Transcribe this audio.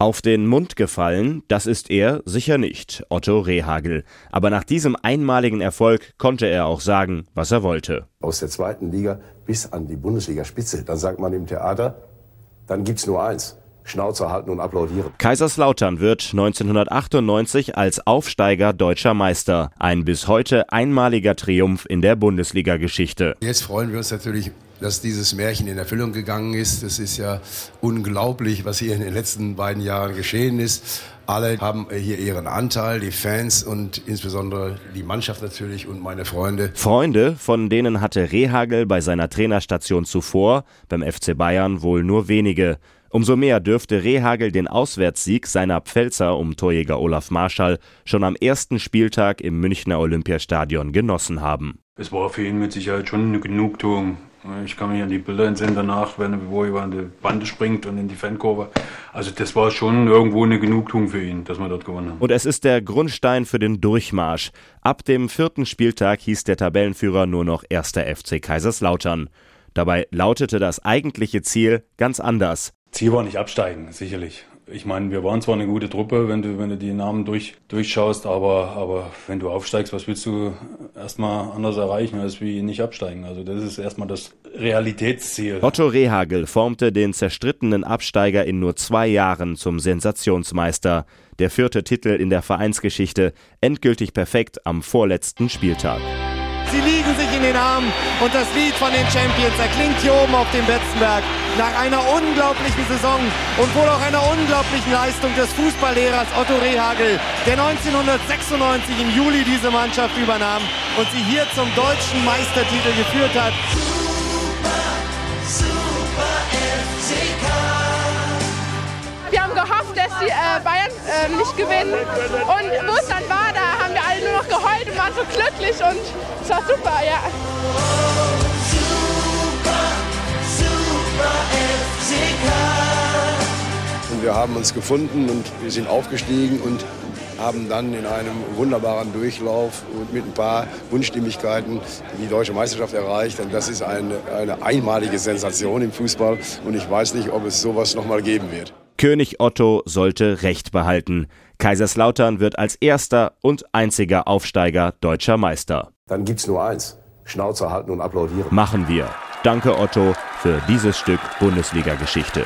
Auf den Mund gefallen, das ist er sicher nicht, Otto Rehagel. Aber nach diesem einmaligen Erfolg konnte er auch sagen, was er wollte. Aus der zweiten Liga bis an die Bundesligaspitze, dann sagt man im Theater, dann gibt's nur eins. Schnauze halten und applaudieren. Kaiserslautern wird 1998 als Aufsteiger deutscher Meister. Ein bis heute einmaliger Triumph in der Bundesliga-Geschichte. Jetzt freuen wir uns natürlich dass dieses Märchen in Erfüllung gegangen ist. Es ist ja unglaublich, was hier in den letzten beiden Jahren geschehen ist. Alle haben hier ihren Anteil, die Fans und insbesondere die Mannschaft natürlich und meine Freunde. Freunde, von denen hatte Rehagel bei seiner Trainerstation zuvor beim FC Bayern wohl nur wenige. Umso mehr dürfte Rehagel den Auswärtssieg seiner Pfälzer um Torjäger Olaf Marschall schon am ersten Spieltag im Münchner Olympiastadion genossen haben. Es war für ihn mit Sicherheit schon eine Genugtuung. Ich kann mich an die Bilder entsinnen danach, wenn, wo er über die Bande springt und in die Fankurve. Also das war schon irgendwo eine Genugtuung für ihn, dass wir dort gewonnen haben. Und es ist der Grundstein für den Durchmarsch. Ab dem vierten Spieltag hieß der Tabellenführer nur noch erster FC Kaiserslautern. Dabei lautete das eigentliche Ziel ganz anders. Ziel war nicht absteigen, sicherlich. Ich meine, wir waren zwar eine gute Truppe, wenn du, wenn du die Namen durch, durchschaust, aber, aber wenn du aufsteigst, was willst du erstmal anders erreichen, als wie nicht absteigen? Also das ist erstmal das Realitätsziel. Otto Rehagel formte den zerstrittenen Absteiger in nur zwei Jahren zum Sensationsmeister. Der vierte Titel in der Vereinsgeschichte, endgültig perfekt am vorletzten Spieltag. Sie liegen sich in den Armen und das Lied von den Champions erklingt hier oben auf dem Betzenberg. Nach einer unglaublichen Saison und wohl auch einer unglaublichen Leistung des Fußballlehrers Otto Rehagel, der 1996 im Juli diese Mannschaft übernahm und sie hier zum deutschen Meistertitel geführt hat. Wir haben gehofft, dass die äh, Bayern äh, nicht gewinnen. Und wo es dann war, da haben so glücklich und es war super, ja. Und wir haben uns gefunden und wir sind aufgestiegen und haben dann in einem wunderbaren Durchlauf und mit ein paar Wunschstimmigkeiten die deutsche Meisterschaft erreicht. Und das ist eine, eine einmalige Sensation im Fußball. Und ich weiß nicht, ob es sowas noch mal geben wird. König Otto sollte Recht behalten. Kaiserslautern wird als erster und einziger Aufsteiger deutscher Meister. Dann gibt's nur eins. Schnauze halten und applaudieren. Machen wir. Danke Otto für dieses Stück Bundesliga-Geschichte.